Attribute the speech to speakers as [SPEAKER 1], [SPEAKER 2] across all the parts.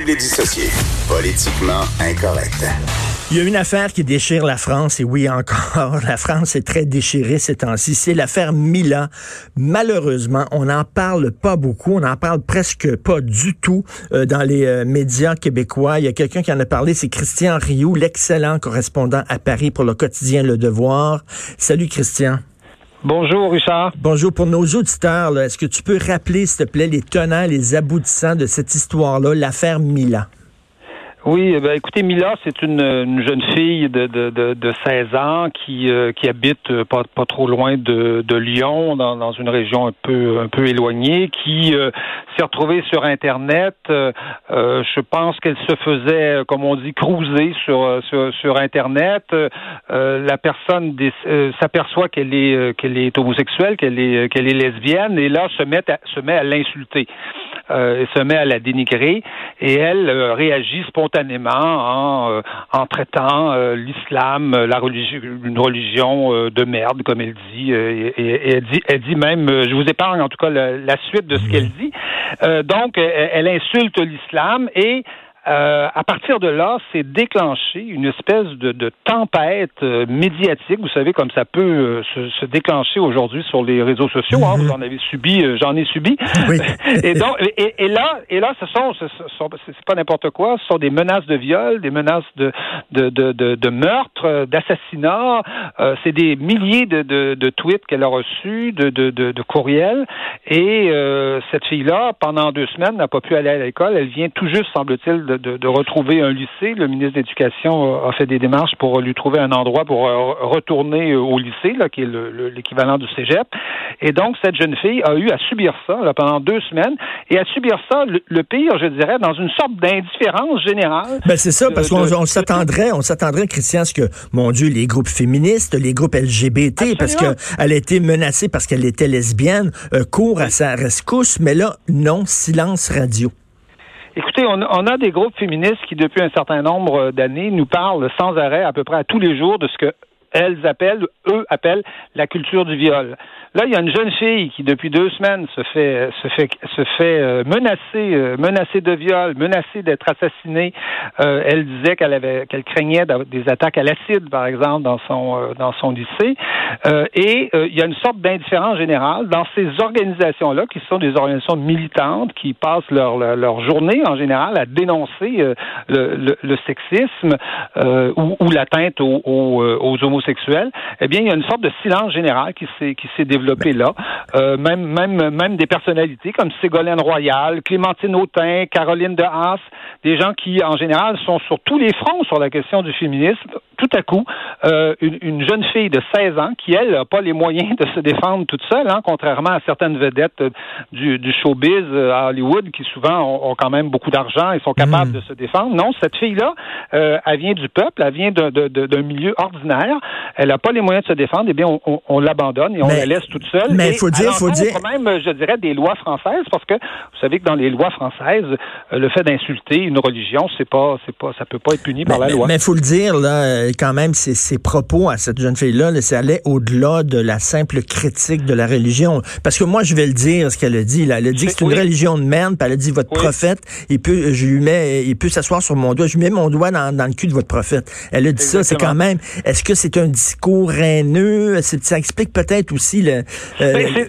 [SPEAKER 1] Dissocier. Politiquement incorrect.
[SPEAKER 2] Il y a une affaire qui déchire la France, et oui encore, la France est très déchirée ces temps-ci. C'est l'affaire Mila. Malheureusement, on n'en parle pas beaucoup, on n'en parle presque pas du tout euh, dans les euh, médias québécois. Il y a quelqu'un qui en a parlé, c'est Christian Rioux, l'excellent correspondant à Paris pour le quotidien Le Devoir. Salut Christian.
[SPEAKER 3] Bonjour, Richard.
[SPEAKER 2] Bonjour. Pour nos auditeurs, est-ce que tu peux rappeler, s'il te plaît, les tenants, les aboutissants de cette histoire-là, l'affaire Mila?
[SPEAKER 3] Oui, eh ben, écoutez, Mila, c'est une, jeune fille de, de, de, 16 ans qui, euh, qui habite euh, pas, pas trop loin de, de Lyon, dans, dans une région un peu, un peu éloignée, qui euh, s'est retrouvée sur Internet. je pense qu'elle se faisait, comme on dit, cruiser sur, sur, sur Internet. la personne s'aperçoit qu'elle est, qu'elle est homosexuelle, qu'elle est, qu'elle est lesbienne, et là se met à, se met à l'insulter. se met à la dénigrer et elle réagit spontanément en, euh, en traitant euh, l'islam, euh, la religion, une religion de merde, comme elle dit. Et, elle dit, elle dit même, je vous épargne en tout cas la, suite de ce qu'elle dit. donc, elle insulte l'islam et euh, à partir de là, c'est déclenché une espèce de, de tempête euh, médiatique. Vous savez, comme ça peut euh, se, se, déclencher aujourd'hui sur les réseaux sociaux. Hein, vous mhm. en avez subi, j'en ai subi. et donc, et, et, là, et là, ce sont, ce sont c'est pas n'importe quoi. Ce sont des menaces de viol, des menaces de de de, de, de meurtre, d'assassinat. c'est des milliers de, de, de tweets qu'elle a reçus, de, de, de, de courriels. Et cette fille-là, pendant deux semaines, n'a pas pu aller à l'école. Elle vient tout juste, semble-t-il, de, retrouver un lycée. Le ministre de l'Éducation a fait des démarches pour lui trouver un endroit pour euh, retourner au lycée, là, qui est l'équivalent du cégep. Et donc, cette jeune fille a eu à subir ça pendant deux semaines et à subir ça, le, pire, je dirais, dans une sorte d'indifférence générale.
[SPEAKER 2] Ben c'est ça, parce qu'on s'attendrait, on s'attendrait, Christian, à ce que, mon Dieu, les groupes féministes, les groupes LGBT, parce qu'elle a été menacée parce qu'elle était lesbienne, euh, courent à sa rescousse, mais là, non, silence radio.
[SPEAKER 3] Écoutez, on, a des groupes féministes qui, depuis un certain nombre d'années, nous parlent sans arrêt, à peu près à tous les jours, de ce que elles appellent, eux appellent la culture du viol. Là, il y a une jeune fille qui, depuis deux semaines, se fait se fait se fait euh, menacer, euh, menacer de viol, menacée d'être assassinée. Euh, elle disait qu'elle avait qu'elle craignait des attaques à l'acide, par exemple, dans son dans son lycée. et il y a une sorte d'indifférence générale dans ces organisations-là, qui sont des organisations militantes, qui passent leur leur, journée en général à dénoncer le, le, sexisme ou, ou l'atteinte aux, aux, aux homosexuels. Eh bien, il y a une sorte de silence général qui s'est qui s'est développé là. Euh, même, même, même des personnalités comme Ségolène Royal, Clémentine Autain, Caroline de Haas, des gens qui, en général, sont sur tous les fronts sur la question du féminisme. Tout à coup, euh, une, jeune fille de 16 ans qui, elle, n'a pas les moyens de se défendre toute seule, hein, contrairement à certaines vedettes du, du showbiz euh, à Hollywood qui souvent ont, quand même beaucoup d'argent et sont capables hmm. de se défendre. Non, cette fille-là, euh, elle vient du peuple, elle vient d'un milieu ordinaire, elle n'a pas les moyens de se défendre, eh bien, on, on, l'abandonne et on la laisse toute seule.
[SPEAKER 2] Mais il faut dire, faut dire.
[SPEAKER 3] même, je dirais, des lois françaises, parce que vous savez que dans les lois françaises, euh, le fait d'insulter une religion, c'est pas, c'est pas, ça peut pas être puni par la loi.
[SPEAKER 2] Mais il faut le dire, là, euh, quand même, ses, ses propos à cette jeune fille-là, ça allait au-delà de la simple critique de la religion. Parce que moi, je vais le dire, ce qu'elle a dit. Là. Elle a dit que c'est une religion de merde, puis elle a dit, votre prophète, il peut, je lui mets, il peut s'asseoir sur mon doigt, je lui mets mon doigt dans, dans le cul de votre prophète. Elle a dit ça, c'est quand même, est-ce que c'est un discours haineux? Ça explique peut-être aussi le,
[SPEAKER 3] euh,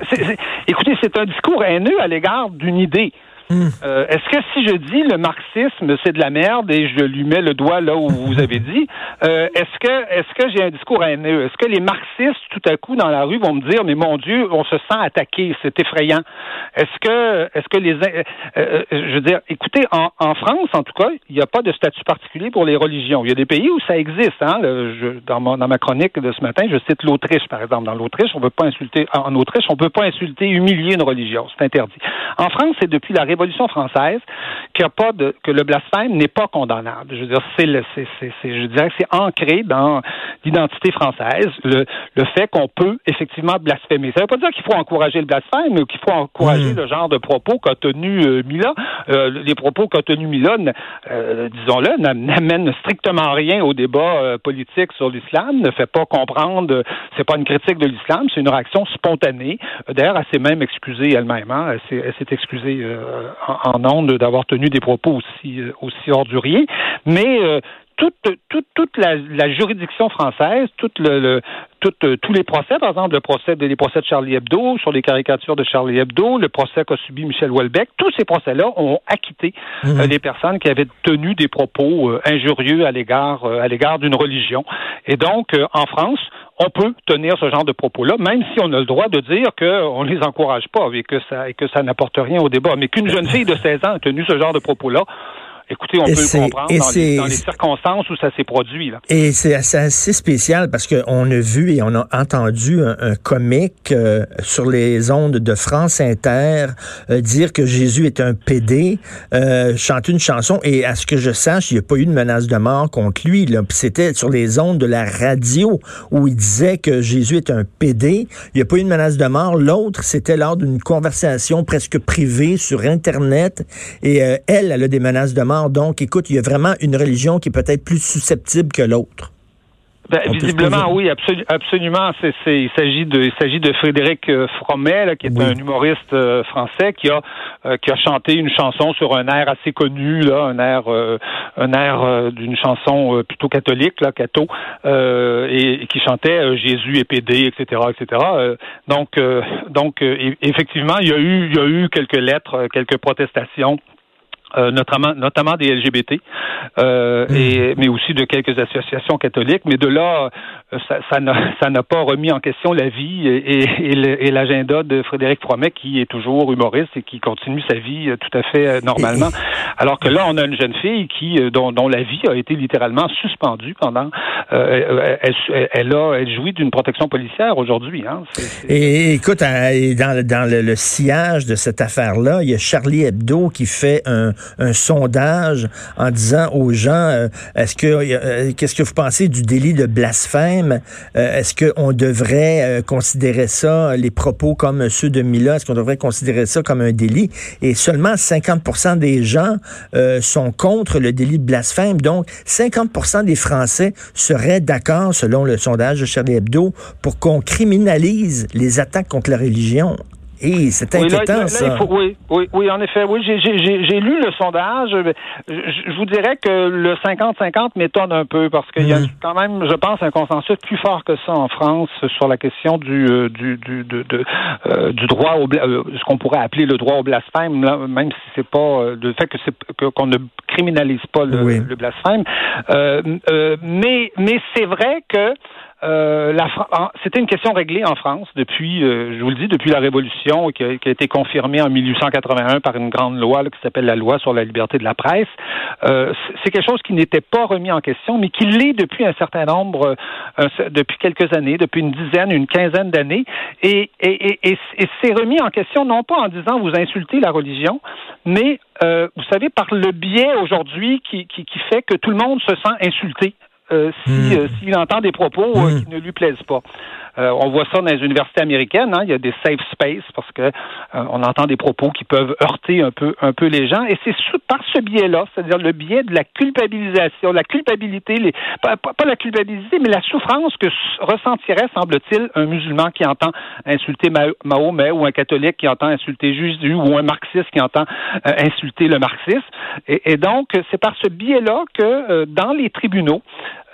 [SPEAKER 3] écoutez, c'est un discours haineux à l'égard d'une idée. Euh, est-ce que si je dis le marxisme c'est de la merde et je lui mets le doigt là où vous avez dit, euh, est-ce que j'ai un discours haineux? Est-ce que les marxistes tout à coup dans la rue vont me dire mais mon Dieu on se sent attaqué, c'est effrayant. Est-ce que est-ce que les euh, je veux dire écoutez en, France en tout cas il n'y a pas de statut particulier pour les religions. Il y a des pays où ça existe. Hein, dans, ma chronique de ce matin je cite l'Autriche par exemple. Dans l'Autriche on peut pas insulter en Autriche on peut pas insulter humilier une religion c'est interdit. En France c'est depuis la Révolution française qu'il a pas de, que le blasphème n'est pas condamnable. Je veux dire, c'est le, c'est, c'est, je dirais que c'est ancré dans l'identité française le, le fait qu'on peut effectivement blasphémer. Ça veut pas dire qu'il faut encourager le blasphème, mais qu'il faut encourager hmm. le genre de propos qu'a tenu euh, Mila. Euh, les propos qu'a tenu Mila, euh, disons-le, n'amènent strictement rien au débat politique sur l'islam, ne fait pas comprendre, c'est pas une critique de l'islam, c'est une réaction spontanée. D'ailleurs, elle s'est même excusée elle-même. Hein. Elle s'est excusée en, en ondes d'avoir tenu des propos aussi, aussi orduriers. Mais toute, toute, toute la, juridiction française, tout le, euh, tous les procès, par exemple, le procès, les procès de Charlie Hebdo, sur les caricatures de Charlie Hebdo, le procès qu'a subi Michel Houellebecq, tous ces procès-là ont acquitté mmh. euh, les personnes qui avaient tenu des propos euh, injurieux à l'égard à l'égard d'une religion. Et donc, en France, on peut tenir ce genre de propos-là, même si on a le droit de dire qu'on ne les encourage pas et que ça, et que ça n'apporte rien au débat. Mais qu'une jeune fille de 16 ans a tenu ce genre de propos-là, Écoutez, on peut le comprendre dans les, dans les, circonstances où ça s'est produit. Là.
[SPEAKER 2] Et c'est assez, spécial parce qu'on a vu et on a entendu un, comique euh, sur les ondes de France Inter euh, dire que Jésus est un PD, euh, chanter une chanson et à ce que je sache, il n'y a pas eu de menace de mort contre lui. C'était sur les ondes de la radio où il disait que Jésus est un PD. Il n'y a pas eu de menace de mort. L'autre, c'était lors d'une conversation presque privée sur Internet et elle, elle a des menaces de mort donc, écoute, il y a vraiment une religion qui est peut-être plus susceptible que l'autre.
[SPEAKER 3] Ben, visiblement, oui, absolument. il s'agit de, il s'agit de Frédéric euh, Fromet, qui est un humoriste euh, français qui a, euh, qui a chanté une chanson sur un air assez connu, là, un air, un air d'une chanson plutôt catholique, là, catho, et, qui chantait Jésus est pédé, etc., etc. donc, donc, effectivement, il y a eu, il y a eu quelques lettres, quelques protestations euh, notamment, notamment des LGBT, euh, hmm. et, mais aussi de quelques associations catholiques. Mais de là, euh, ça, ça n'a pas remis en question la vie et, et, l'agenda de Frédéric Fromet, qui est toujours humoriste et qui continue sa vie tout à fait normalement. Alors que là, on a une jeune fille qui, dont, dont la vie a été littéralement suspendue pendant. Euh, elle, elle, a, elle jouit d'une protection policière aujourd'hui. Hein.
[SPEAKER 2] Et écoute, dans, dans le, le sillage de cette affaire-là, il y a Charlie Hebdo qui fait un, un sondage en disant aux gens euh, est-ce que euh, qu'est-ce que vous pensez du délit de blasphème? Euh, Est-ce qu'on devrait considérer ça les propos comme ceux de Mila Est-ce qu'on devrait considérer ça comme un délit? Et seulement 50% des gens sont contre le délit de blasphème. Donc 50% des Français seraient d'accord, selon le sondage de Charlie Hebdo, pour qu'on criminalise les attaques contre la religion c'est inquiétant, ça.
[SPEAKER 3] oui, oui, oui, en effet. Oui, j'ai lu le sondage. Je, vous dirais que le 50-50 m'étonne un peu parce qu'il y a mm. quand même, je pense, un consensus plus fort que ça en France sur la question du euh, du du de, euh, du droit au euh, ce qu'on pourrait appeler le droit au blasphème, même si c'est pas le fait que c'est qu'on ne criminalise pas le, le blasphème. mais mais c'est vrai que euh, c'était une question réglée en France depuis, euh, je vous le dis, depuis la Révolution, qui a, été confirmée en 1881 par une grande loi qui s'appelle la loi sur la liberté de la presse. Euh, c'est quelque chose qui n'était pas remis en question, mais qui l'est depuis un certain nombre, depuis quelques années, depuis une dizaine, une quinzaine d'années, et, et, c'est remis en question non pas en disant vous insultez la religion, mais vous savez par le biais aujourd'hui qui fait que tout le monde se sent insulté euh, hmm. euh, s'il entend des propos euh, hmm. qui ne lui plaisent pas. on voit ça dans les universités américaines. Hein, il y a des safe space parce que on entend des propos qui peuvent heurter un peu un peu les gens. Et c'est par ce biais-là, c'est-à-dire le biais de la culpabilisation, la culpabilité, les, pas, pas, la culpabilité, mais la souffrance que ressentirait, semble-t-il, un musulman qui entend insulter Mahomet ou un catholique qui entend insulter Jésus ou un marxiste qui entend insulter le marxisme. Et, et donc, c'est par ce biais-là que dans les tribunaux,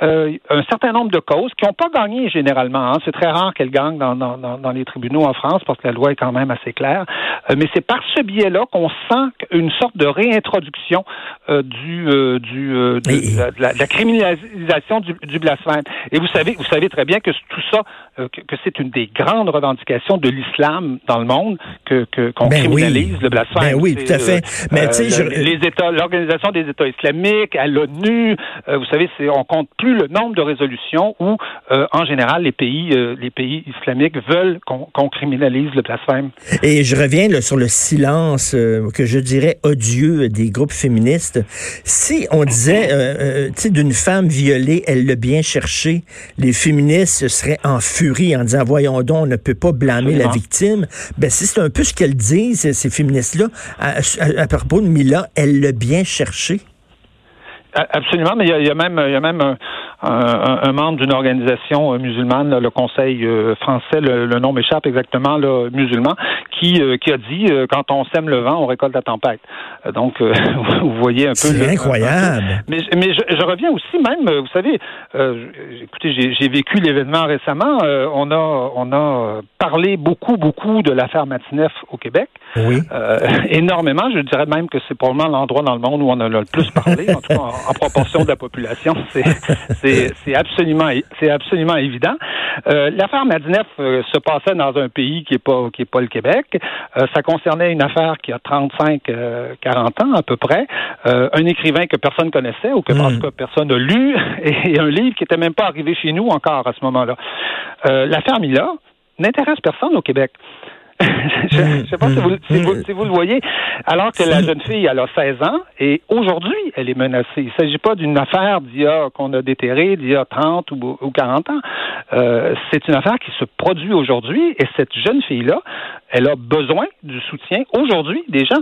[SPEAKER 3] euh, un certain nombre de causes qui n'ont pas gagné généralement. Hein. C'est très rare qu'elles gagnent dans, dans, dans, les tribunaux en France parce que la loi est quand même assez claire. Euh, mais c'est par ce biais-là qu'on sent une sorte de réintroduction euh, du, du de, la, criminalisation du, du, blasphème. Et vous savez, vous savez très bien que tout ça, que, que c'est une des grandes revendications de l'islam dans le monde que qu'on ben criminalise le blasphème.
[SPEAKER 2] Ben oui, tout à fait.
[SPEAKER 3] Mais je... les États, l'organisation des États islamiques, à l'ONU, vous savez, c'est on compte plus plus le nombre de résolutions où, euh, en général, les pays, euh, les pays islamiques veulent qu'on criminalise le blasphème.
[SPEAKER 2] Et je reviens là, sur le silence que je dirais odieux des groupes féministes. Si on disait, tu sais, d'une femme violée, elle l'a bien cherché, les féministes seraient en furie en disant, voyons donc, on ne peut pas blâmer la victime. Ben, c'est un peu ce qu'elles disent, ces féministes-là, à, à propos de Mila, elle l'a bien cherché.
[SPEAKER 3] Absolument, mais il y a, même, il y a même un, membre d'une organisation euh, musulmane, le Conseil euh, français, le, nom m'échappe exactement, là, musulman, qui, euh, qui a dit quand on sème le vent, on récolte la tempête. donc, vous voyez un peu.
[SPEAKER 2] C'est incroyable.
[SPEAKER 3] mais mais je, reviens aussi même, vous savez, écoutez, j'ai vécu l'événement récemment. on a on a parlé beaucoup beaucoup de l'affaire Matineff au Québec.
[SPEAKER 2] Oui.
[SPEAKER 3] énormément. Je dirais même que c'est probablement l'endroit dans le monde où on en a le plus parlé, en tout cas en, proportion de la population. C'est c'est absolument c'est absolument évident. Euh, L'affaire Madinef euh, se passait dans un pays qui est pas qui est pas le Québec. Euh, ça concernait une affaire qui a 35 40 euh, ans à peu près. un écrivain que personne connaissait ou que hmm. personne n'a lu et, un livre qui était même pas arrivé chez nous encore à ce moment-là. L'affaire Mila n'intéresse personne au Québec. je ne sais pas si vous, si, vous, le voyez. Alors que la jeune fille, elle a 16 ans et aujourd'hui, elle est menacée. Il ne s'agit pas d'une affaire d'il y a qu'on a déterrée d'il y a 30 ou, ou 40 ans. Euh, c'est une affaire qui se produit aujourd'hui et cette jeune fille-là, elle a besoin du soutien aujourd'hui des gens.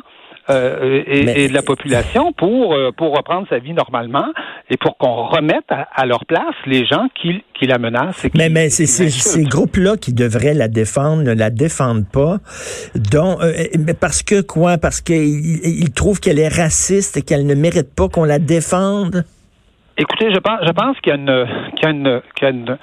[SPEAKER 3] Euh, et, de la population pour euh, pour reprendre sa vie normalement et pour qu'on remette à, leur place les gens qui, qui la menacent. Et
[SPEAKER 2] mais mais c'est ces groupes-là qui devraient la défendre ne la défendent pas. Donc euh, parce que quoi? Parce qu'ils ils trouvent qu'elle est raciste et qu'elle ne mérite pas qu'on la défende?
[SPEAKER 3] Écoutez, je pense je pense qu'il y a une qu'il y a une, qu'il y a une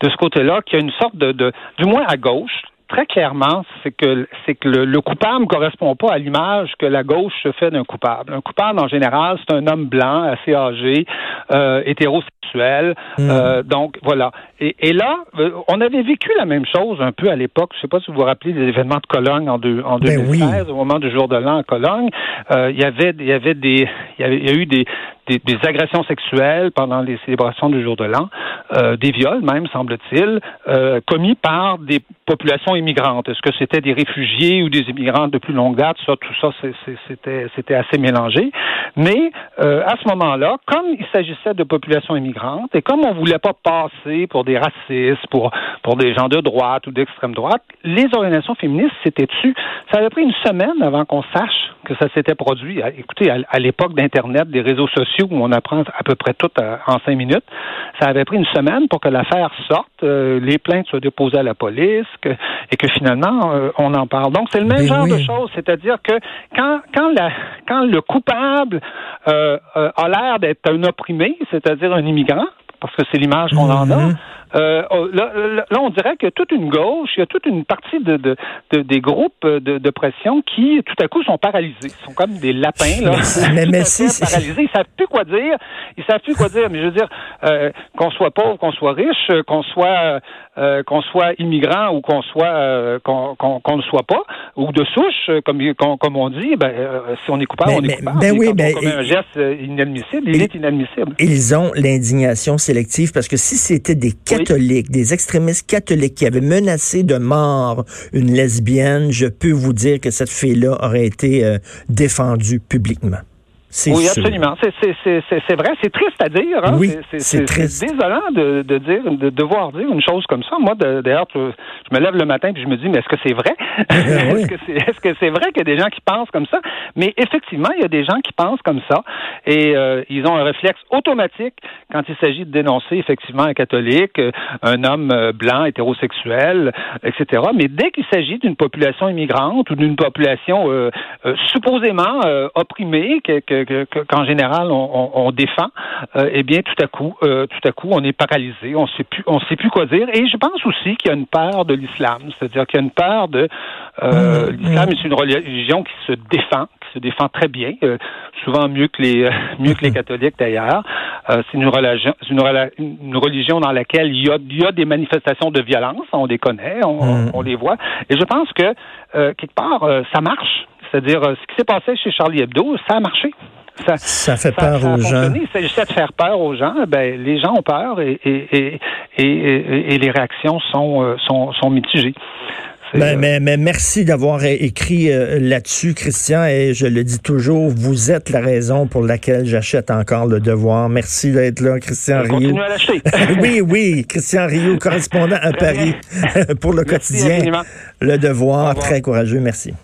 [SPEAKER 3] de ce côté-là qu'il y a une sorte de, de du moins à gauche très clairement, c'est que c'est que le, coupable ne correspond pas à l'image que la gauche se fait d'un coupable. Un coupable, en général, c'est un homme blanc, assez âgé, euh, hétérosexuel. Hmm. Euh, donc voilà. Et, et là, euh, on avait vécu la même chose un peu à l'époque. Je ne sais pas si vous vous rappelez des événements de Cologne en, deux, en 2013, ben au moment du jour de l'an à Cologne. Euh, il y avait, il y avait des, il y, avait, il y a eu des, des, des, agressions sexuelles pendant les célébrations du jour de l'an, euh, des viols même, semble-t-il, euh, commis par des populations immigrantes. Est-ce que c'était des réfugiés ou des immigrants de plus longue date? Ça, tout ça, c'était, assez mélangé. Mais euh, à ce moment-là, comme il s'agissait de populations immigrantes et comme on voulait pas passer pour des racistes, pour, pour des gens de droite ou d'extrême droite, les organisations féministes s'étaient dessus. Ça avait pris une semaine avant qu'on sache que ça s'était produit. Écoutez, à l'époque d'Internet, des réseaux sociaux, où on apprend à peu près tout euh, en cinq minutes. Ça avait pris une semaine pour que l'affaire sorte, euh, les plaintes soient déposées à la police et que finalement euh, on en parle. Donc c'est le même ben genre de choses, c'est-à-dire que quand quand la quand le coupable a l'air d'être un opprimé, c'est-à-dire un immigrant, parce que c'est l'image qu'on en a. Euh, oh, là, on dirait que toute une gauche, il y a toute une partie de, de, des groupes de, de, pression qui, tout à coup, sont paralysés. Ils sont comme des lapins, là. Mais, mais si, paralysés. Ils savent plus quoi dire. Ils savent plus quoi dire. Mais je veux dire, euh, qu'on soit pauvre, qu'on soit riche, qu'on soit euh, qu'on soit immigrant ou qu'on soit euh, qu'on qu'on ne soit pas, ou de souche, comme comme on dit, ben, si on est coupable, on est coupable. Ben oui, ben, un geste inadmissible, il est inadmissible.
[SPEAKER 2] Ils ont l'indignation sélective parce que si c'était des catholiques, des extrémistes catholiques qui avaient menacé de mort une lesbienne, je peux vous dire que cette fille-là aurait été euh, défendue publiquement.
[SPEAKER 3] Oui, absolument. C'est vrai. C'est triste à dire. Hein?
[SPEAKER 2] Oui, c'est
[SPEAKER 3] désolant de, de, dire, de devoir dire une chose comme ça. Moi, d'ailleurs, je me lève le matin et je me dis, mais est-ce que c'est vrai? est-ce que c'est vrai qu'il y a des gens qui pensent comme ça? Mais effectivement, il y a des gens qui pensent comme ça et euh, ils ont un réflexe automatique quand il s'agit de dénoncer effectivement un catholique, euh, un homme euh, blanc, hétérosexuel, etc. Mais dès qu'il s'agit d'une population immigrante ou d'une population supposément opprimée, que, que qu'en général on, défend, euh, eh bien tout à coup, euh, tout à coup, on est paralysé, on sait plus, on sait plus quoi dire. Et je pense aussi qu'il y a une peur de l'islam, c'est-à-dire qu'il y a une peur de euh, mmh, l'islam mmh. est une religion qui se défend, qui se défend très bien, souvent mieux que les mieux que les catholiques d'ailleurs. c'est une religion, une, religion dans laquelle il y a, il y a des manifestations de violence, on les connaît, on, mmh. on les voit. Et je pense que quelque part, ça marche. C'est-à-dire, ce qui s'est passé chez Charlie Hebdo, ça a marché. ça,
[SPEAKER 2] ça fait peur aux gens.
[SPEAKER 3] Il s'agissait de faire peur aux gens. Ben, les gens ont peur et, et, et, et les réactions sont, sont, sont mitigées.
[SPEAKER 2] Ben, mais, mais, merci d'avoir écrit euh, là-dessus, Christian, et je le dis toujours, vous êtes la raison pour laquelle j'achète encore le devoir. Merci d'être là, Christian Rio.
[SPEAKER 3] à l'acheter.
[SPEAKER 2] oui, oui, Christian Rio, correspondant à Paris pour le quotidien. Le devoir, très courageux, merci.